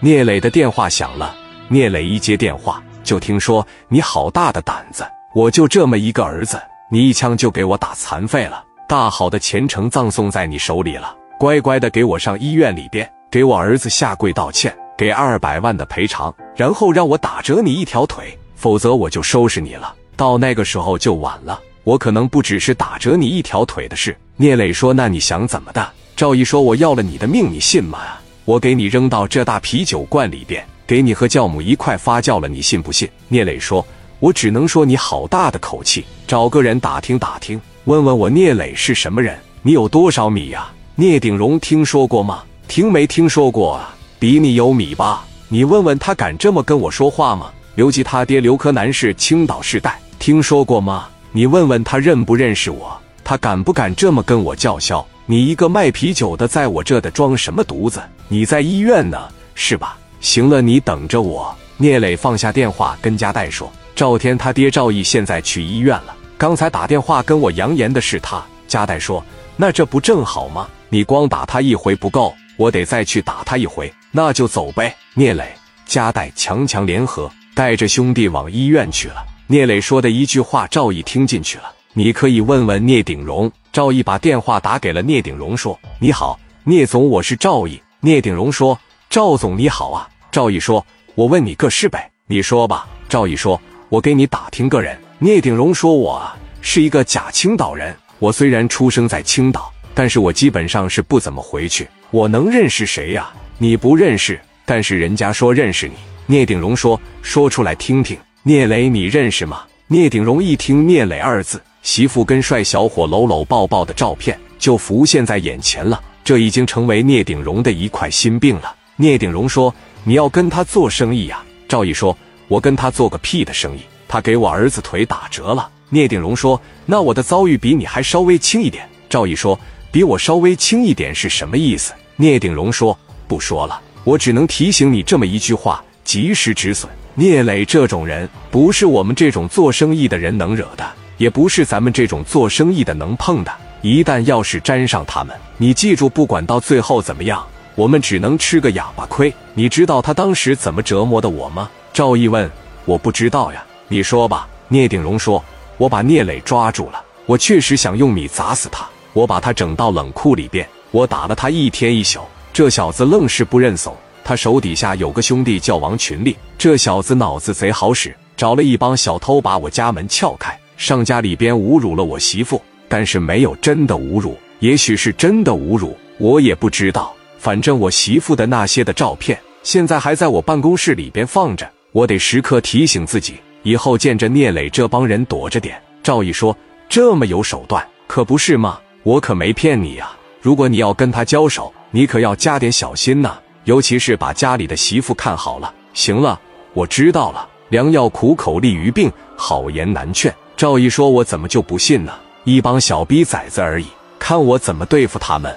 聂磊的电话响了，聂磊一接电话，就听说你好大的胆子，我就这么一个儿子，你一枪就给我打残废了，大好的前程葬送在你手里了，乖乖的给我上医院里边，给我儿子下跪道歉，给二百万的赔偿，然后让我打折你一条腿，否则我就收拾你了。到那个时候就晚了，我可能不只是打折你一条腿的事。聂磊说：“那你想怎么的？”赵毅说：“我要了你的命，你信吗？我给你扔到这大啤酒罐里边，给你和酵母一块发酵了，你信不信？”聂磊说：“我只能说你好大的口气，找个人打听打听，问问我聂磊是什么人，你有多少米呀？聂鼎荣听说过吗？听没听说过啊？比你有米吧？你问问他敢这么跟我说话吗？刘吉他爹刘柯南是青岛世代，听说过吗？你问问他认不认识我？”他敢不敢这么跟我叫嚣？你一个卖啤酒的，在我这的装什么犊子？你在医院呢，是吧？行了，你等着我。聂磊放下电话，跟加代说：“赵天他爹赵毅现在去医院了，刚才打电话跟我扬言的是他。”加代说：“那这不正好吗？你光打他一回不够，我得再去打他一回。那就走呗。”聂磊、加代强强联合，带着兄弟往医院去了。聂磊说的一句话，赵毅听进去了。你可以问问聂鼎荣。赵毅把电话打给了聂鼎荣，说：“你好，聂总，我是赵毅。”聂鼎荣说：“赵总你好啊。”赵毅说：“我问你个事呗，你说吧。”赵毅说：“我给你打听个人。”聂鼎荣说：“我啊是一个假青岛人，我虽然出生在青岛，但是我基本上是不怎么回去。我能认识谁呀？你不认识，但是人家说认识你。”聂鼎荣说：“说出来听听。”聂磊，你认识吗？聂鼎荣一听“聂磊”二字。媳妇跟帅小伙搂搂抱抱的照片就浮现在眼前了，这已经成为聂鼎荣的一块心病了。聂鼎荣说：“你要跟他做生意呀？”赵毅说：“我跟他做个屁的生意！他给我儿子腿打折了。”聂鼎荣说：“那我的遭遇比你还稍微轻一点。”赵毅说：“比我稍微轻一点是什么意思？”聂鼎荣说：“不说了，我只能提醒你这么一句话：及时止损。聂磊这种人，不是我们这种做生意的人能惹的。”也不是咱们这种做生意的能碰的。一旦要是沾上他们，你记住，不管到最后怎么样，我们只能吃个哑巴亏。你知道他当时怎么折磨的我吗？赵毅问。我不知道呀，你说吧。聂鼎荣说。我把聂磊抓住了，我确实想用米砸死他。我把他整到冷库里边，我打了他一天一宿。这小子愣是不认怂。他手底下有个兄弟叫王群力，这小子脑子贼好使，找了一帮小偷把我家门撬开。上家里边侮辱了我媳妇，但是没有真的侮辱，也许是真的侮辱，我也不知道。反正我媳妇的那些的照片，现在还在我办公室里边放着。我得时刻提醒自己，以后见着聂磊这帮人躲着点。赵毅说：“这么有手段，可不是吗？我可没骗你呀。如果你要跟他交手，你可要加点小心呐，尤其是把家里的媳妇看好了。”行了，我知道了。良药苦口利于病，好言难劝。赵毅说：“我怎么就不信呢？一帮小逼崽子而已，看我怎么对付他们。”